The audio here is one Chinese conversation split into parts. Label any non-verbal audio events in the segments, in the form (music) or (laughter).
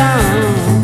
down.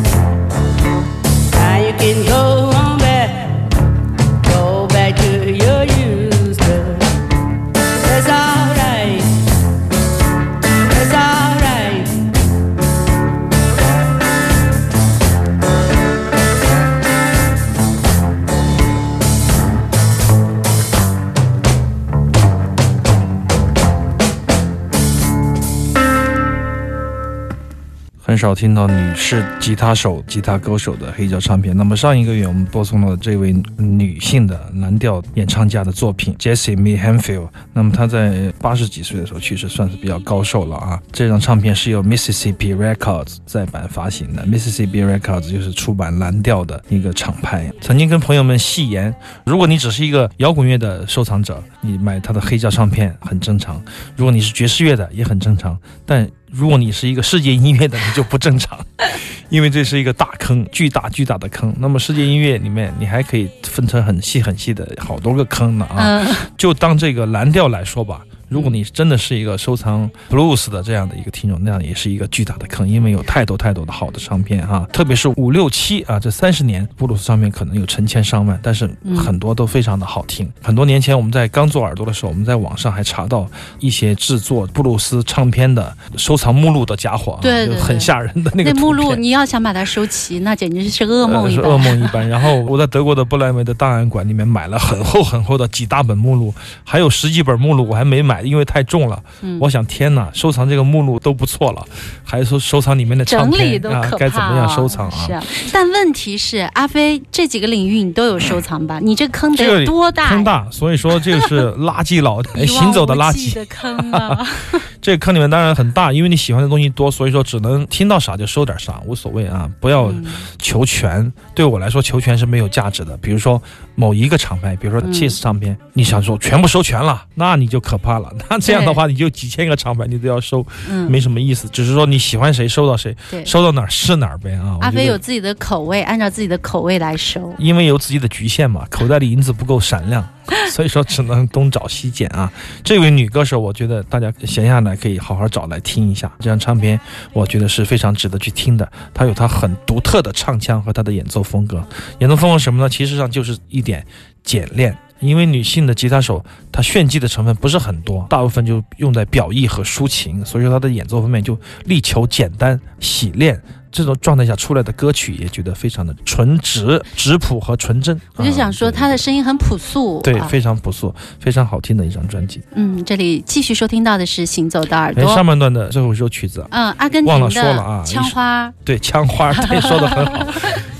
很少听到女士吉他手、吉他歌手的黑胶唱片。那么上一个月我们播送了这位女性的蓝调演唱家的作品 Jessie Me Hanfield。那么她在八十几岁的时候去世，算是比较高寿了啊。这张唱片是由 Mississippi Records 再版发行的，Mississippi Records 就是出版蓝调的一个厂牌。曾经跟朋友们戏言，如果你只是一个摇滚乐的收藏者，你买他的黑胶唱片很正常；如果你是爵士乐的，也很正常。但如果你是一个世界音乐的，你就不正常，(laughs) 因为这是一个大坑，巨大巨大的坑。那么世界音乐里面，你还可以分成很细很细的好多个坑呢啊。就当这个蓝调来说吧，如果你真的是一个收藏 blues 的这样的一个听众，那样也是一个巨大的坑，因为有太多太多的好的唱片哈，特别是五六七啊这三十年布鲁斯唱片可能有成千上万，但是很多都非常的好听。很多年前我们在刚做耳朵的时候，我们在网上还查到一些制作布鲁斯唱片的收藏目录的家伙啊，对对对就很吓人的那个那目录你要想把它收齐，那简直是噩梦呃是。噩梦一般。然后我在德国的布莱梅的档案馆里面买了很厚很厚的几大本目录，还有十几本目录我还没买，因为太重了。嗯我想天哪，收藏这个目录都不错了，还收收藏里面的唱片啊该怎么样收藏啊？是啊，但问题是，阿飞这几个领域你都有收藏吧？你这坑得有多大？坑大，所以说这个是 (laughs) 垃圾老，哎行走的垃圾。的坑啊！(laughs) 这个坑里面当然很大，因为你喜欢的东西多，所以说只能听到啥就收点啥，无所谓啊，不要嗯求全。对我来说，求全是没有价值的。比如说某一个厂牌，比如说嗯 Cheese 唱片，你想说全部收全了，那你就可怕了。那这样的话，你就几千个厂牌你都要收，嗯，没什么意思。只是说你喜欢谁收到谁，收到哪儿是哪儿呗啊。阿飞有自己的口味，按照自己的口味来收。因为有自己的局限嘛，口袋里银子不够闪亮，(laughs) 所以说只能东找西捡啊。这位女歌手，我觉得大家闲下来可以好好找来听一下，这张唱片我觉得是非常值得去听的。她有她很独特的唱腔和她的演奏风格，演奏风格是什么呢？其实上就是一点简练。因为女性的吉他手，她炫技的成分不是很多，大部分就用在表意和抒情，所以说她的演奏方面就力求简单洗练。这种状态下出来的歌曲也觉得非常的纯直、质朴和纯真。我就想说，啊他的声音很朴素。对，啊非常朴素，非常好听的一张专辑。嗯，这里继续收听到的是《行走的耳哎，朵》。上半段的最后一首曲子，嗯，阿根廷忘了廷说了啊的枪花。对，枪花，对，说的很好。(laughs)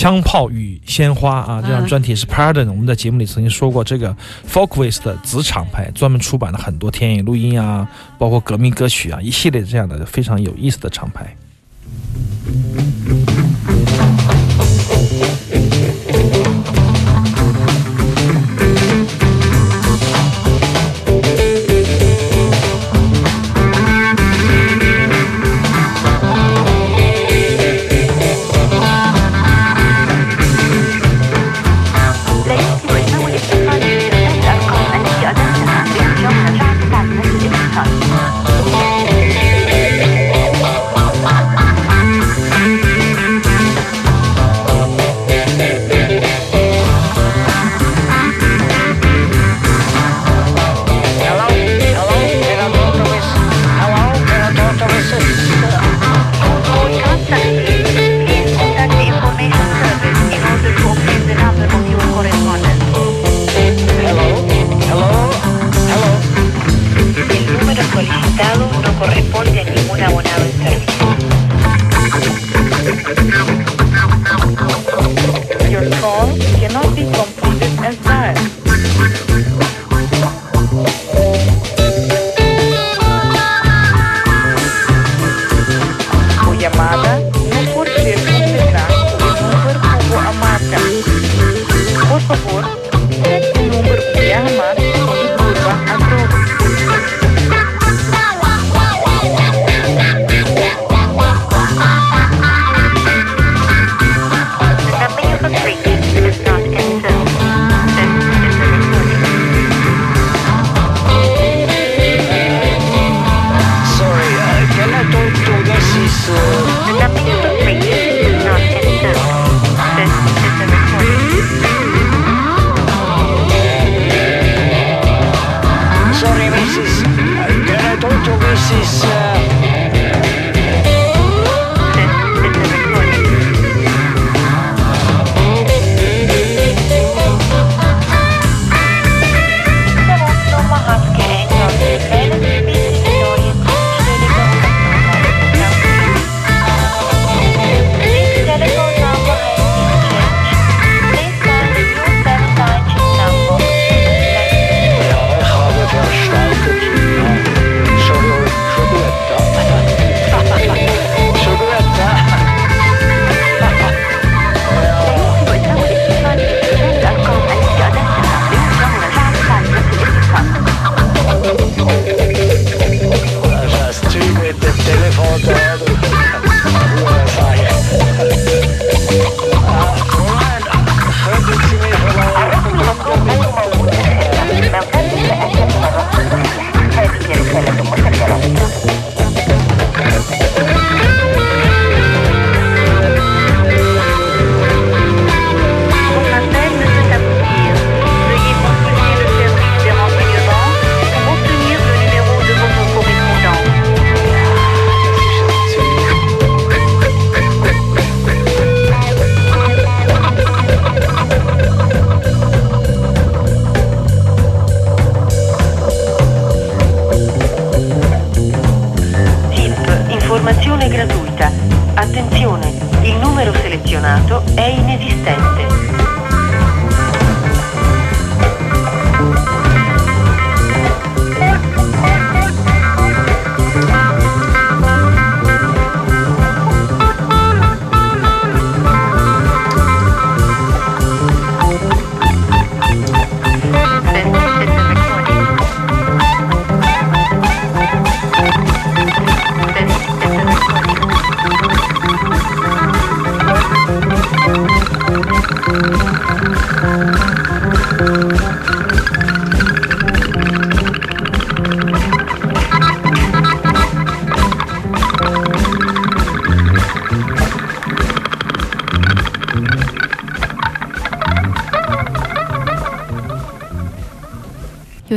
枪炮与鲜花啊，这张嗯专题是 Pardon，我们在节目里曾经说过，这个 Folkways 的子厂牌专门出版了很多田野录音啊，包括革命歌曲啊，一系列这样的非常有意思的厂牌。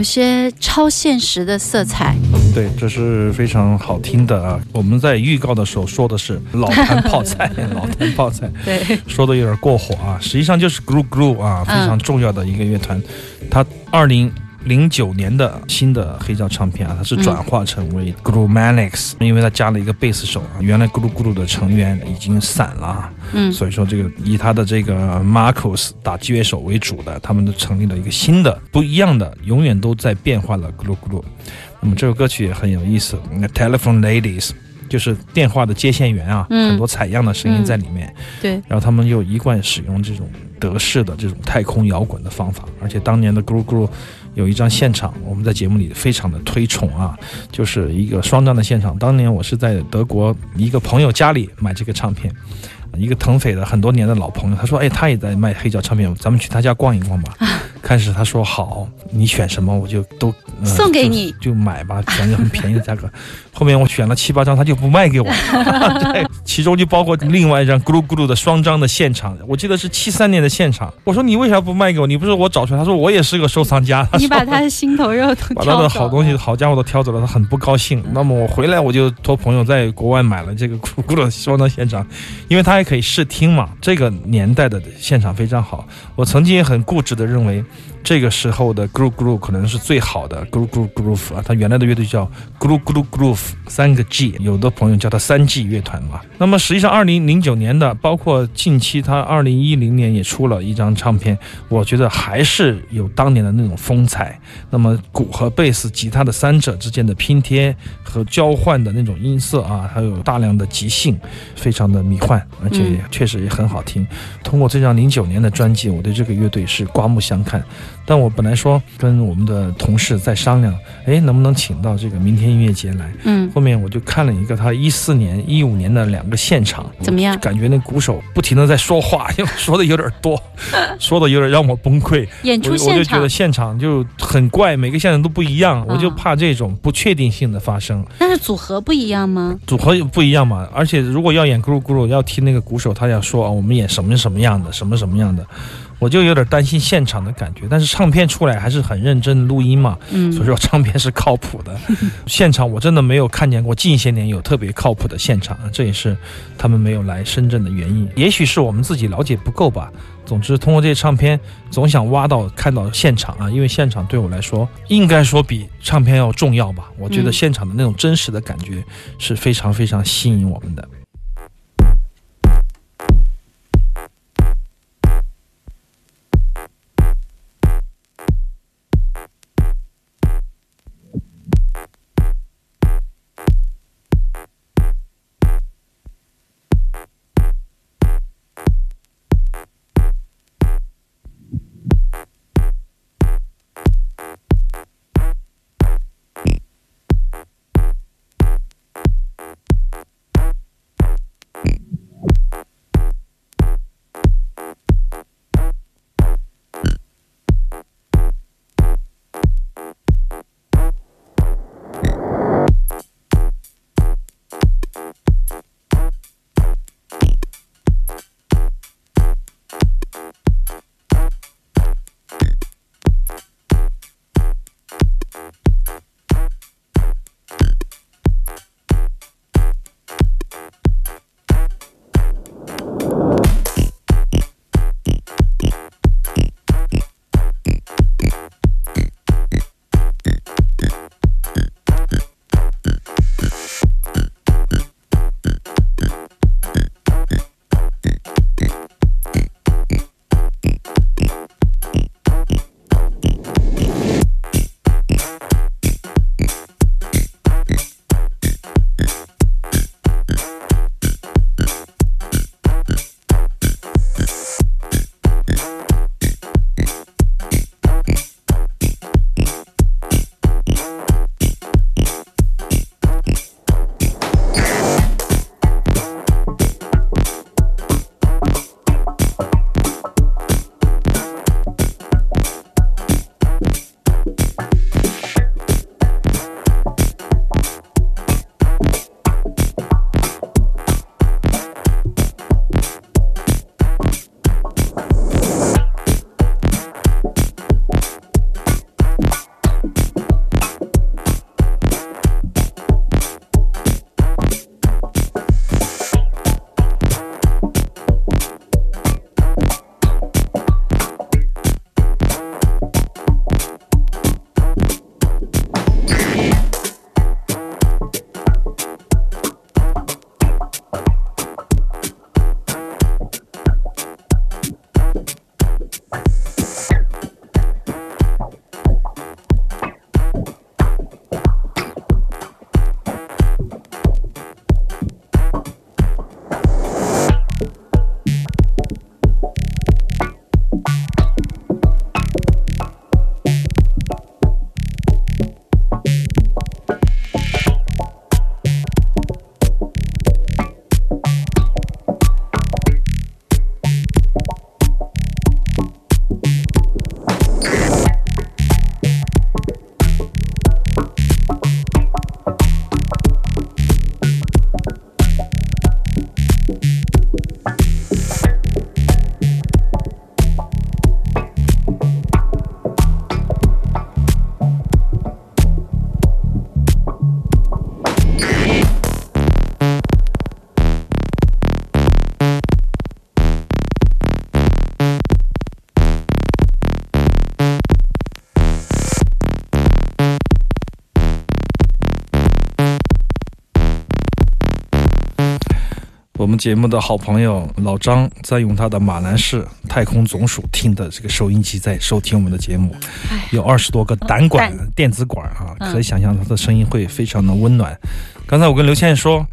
些超现实的色彩。对，这是非常好听的啊！我们在预告的时候说的是老坛泡菜，(laughs) 老坛泡菜，对，说的有点过火啊。实际上就是 Gru Gru 啊，非常重要的一个乐团。它二零零九年的新的黑胶唱片啊，它是转化成为 Gru Manics，、因为它加了一个贝斯手啊，原来 Gru Gru 的成员已经散了啊。嗯所以说这个以他的这个 Marcos 打击乐手为主的，他们都成立了一个新的不一样的，永远都在变化的 Gru Gru。那么这首歌曲也很有意思，那 Telephone Ladies 就是电话的接线员啊，嗯很多采样的声音在里面。对，然后他们又一贯使用这种德式的这种太空摇滚的方法，而且当年的 Gru Gru 有一张现场，我们在节目里非常的推崇啊，就是一个双张的现场。当年我是在德国一个朋友家里买这个唱片。一个腾飞的很多年的老朋友，他说：“哎，他也在卖黑胶唱片，咱们去他家逛一逛吧。(laughs) ”开始他说好，你选什么我就都、呃送给你就，就买吧，反正很便宜的价格。后面我选了七八张，他就不卖给我，(laughs) 对，其中就包括另外一张咕噜咕噜的双张的现场，我记得是七三年的现场。我说你为啥不卖给我？你不是我找出来？他说我也是个收藏家。(laughs) 你把他的心头肉都 (laughs) 把他的好东西、了好家伙都挑走了，他很不高兴。那么我回来我就托朋友在国外买了这个咕噜咕噜的双张现场，因为他还可以试听嘛。这个年代的现场非常好。我曾经也很固执的认为，这个时候的 Groove Groove 可能是最好的 Groove Groove Groove 啊。他原来的乐队叫 Groove Groove Groove 三个 G，有的朋友叫它三 G 乐团嘛。那么实际上，二零零九年的，包括近期他二零一零年也出了一张唱片，我觉得还是有当年的那种风采。那么鼓和贝斯、吉他的三者之间的拼贴和交换的那种音色啊，还有大量的即兴，非常的迷幻，而且也确实也很好听。通过这张零九年的专辑，我对这个乐队是刮目相看。但我本来说跟我们的同事在商量，哎，能不能请到这个明天音乐节来？嗯，后面我就看了一个他一四年、一五年的两个现场，怎么样我感觉那鼓手不停的在说话，说的有点多，(laughs) 说的有点让我崩溃。演出我我现场就觉得，现场就很怪，每个现场都不一样，我就啊怕这种不确定性的发生。但是组合不一样吗？组合也不一样嘛，而且如果要演咕噜咕噜，要听那个鼓手，他要说啊，我们演什么什么样的，什么什么样的，我就有点担心现场的感觉。但是唱片出来还是很认真的录音嘛，嗯所以说唱片是靠谱的。(laughs) 现场我真的没有看见过近些年有特别靠谱的现场，这也是他们没有来深圳的原因。也许是我们自己了解不够吧。总之，通过这些唱片，总想挖到看到现场啊，因为现场对我来说，应该说比唱片要重要吧。我觉得嗯现场的那种真实的感觉是非常非常吸引我们的。我们节目的好朋友老张在用他的马兰士太空总署听的这个收音机在收听我们的节目，有二十多个胆管、胆电子管啊，嗯可以想象他的声音会非常的温暖。刚才我跟刘倩说。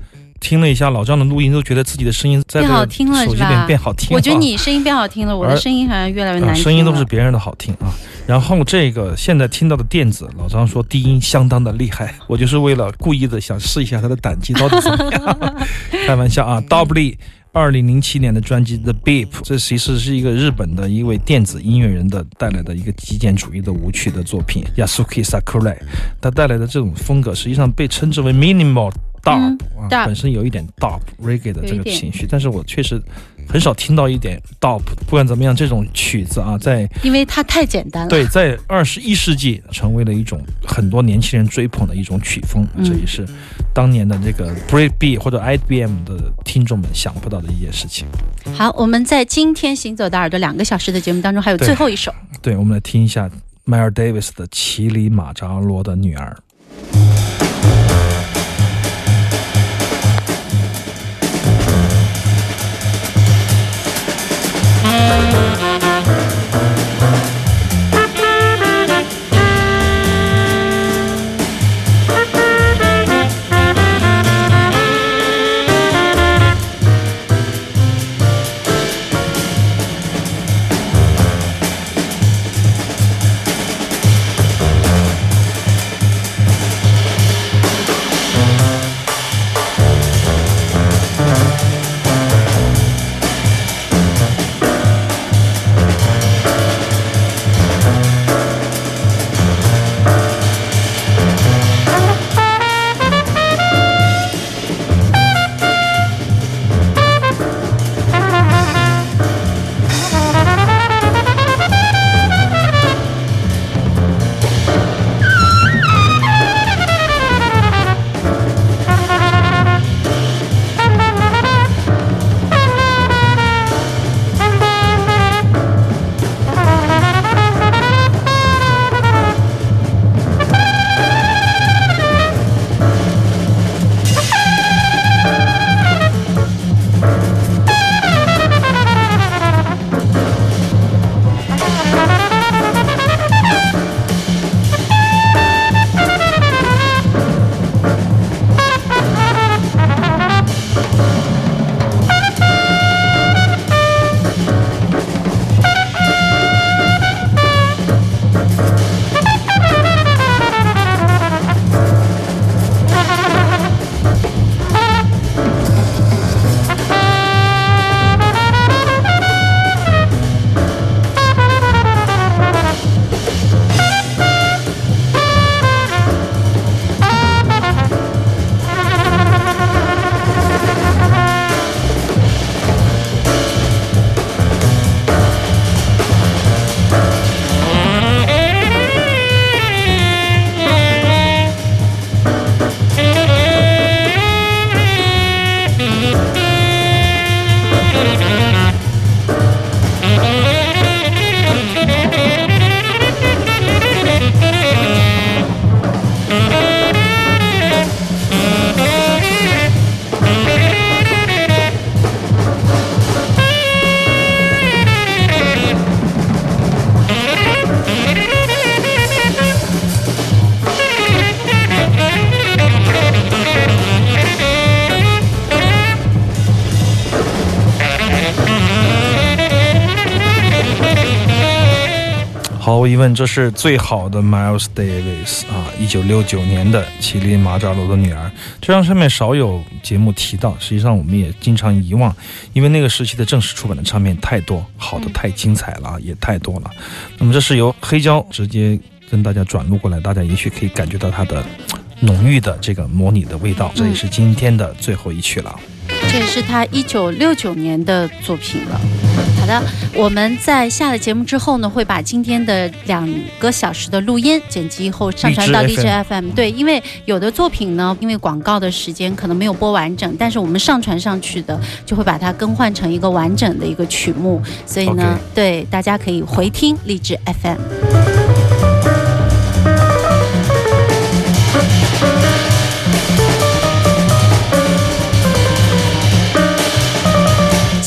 听了一下老张的录音，都觉得自己的声音在这个变好听了手机里？变好听了。我觉得你声音变好听了，我的声音好像越来越难啊，听了。声音都是别人的好听啊。然后这个现在听到的电子，老张说低音相当的厉害，我就是为了故意的想试一下他的胆机到底怎么样。(laughs) 开玩笑啊 d o b l y 二零零七年的专辑《The Beep》，这其实是一个日本的一位电子音乐人的带来的一个极简主义的舞曲的作品，Yasuki Sakurai。他带来的这种风格，实际上被称之为 minimal dub、嗯啊，本身有一点 dub reggae 的这个情绪，但是我确实很少听到一点 dub。不管怎么样，这种曲子啊，在因为它太简单了。对，在二十一世纪成为了一种很多年轻人追捧的一种曲风，嗯这也是当年的这个 breakbeat 或者 IBM 的听众们想不到的一件事情。好，我们在今天行走的耳朵两个小时的节目当中，还有最后一首。对，我们来听一下 Miles Davis 的《骑里马扎罗的女儿》。Música 毫无疑问，这是最好的 Miles Davis 啊，一九六九年的《麒麟马扎罗的女儿》。这张上面少有节目提到，实际上我们也经常遗忘，因为那个时期的正式出版的唱片太多，好的太精彩了，也太多了。那么这是由黑胶直接跟大家转录过来，大家也许可以感觉到它的浓郁的这个模拟的味道。这也是今天的最后一曲了。这也是他一九六九年的作品了。我们在下了节目之后呢，会把今天的两个小时的录音剪辑后上传到荔荔枝枝 FM。对，因为有的作品呢，因为广告的时间可能没有播完整，但是我们上传上去的就会把它更换成一个完整的一个曲目，所以呢对大家可以回听荔枝 FM。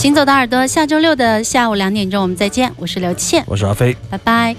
行走的耳朵，下周六的下午两点钟我们再见。我是刘倩，我是阿飞。拜拜。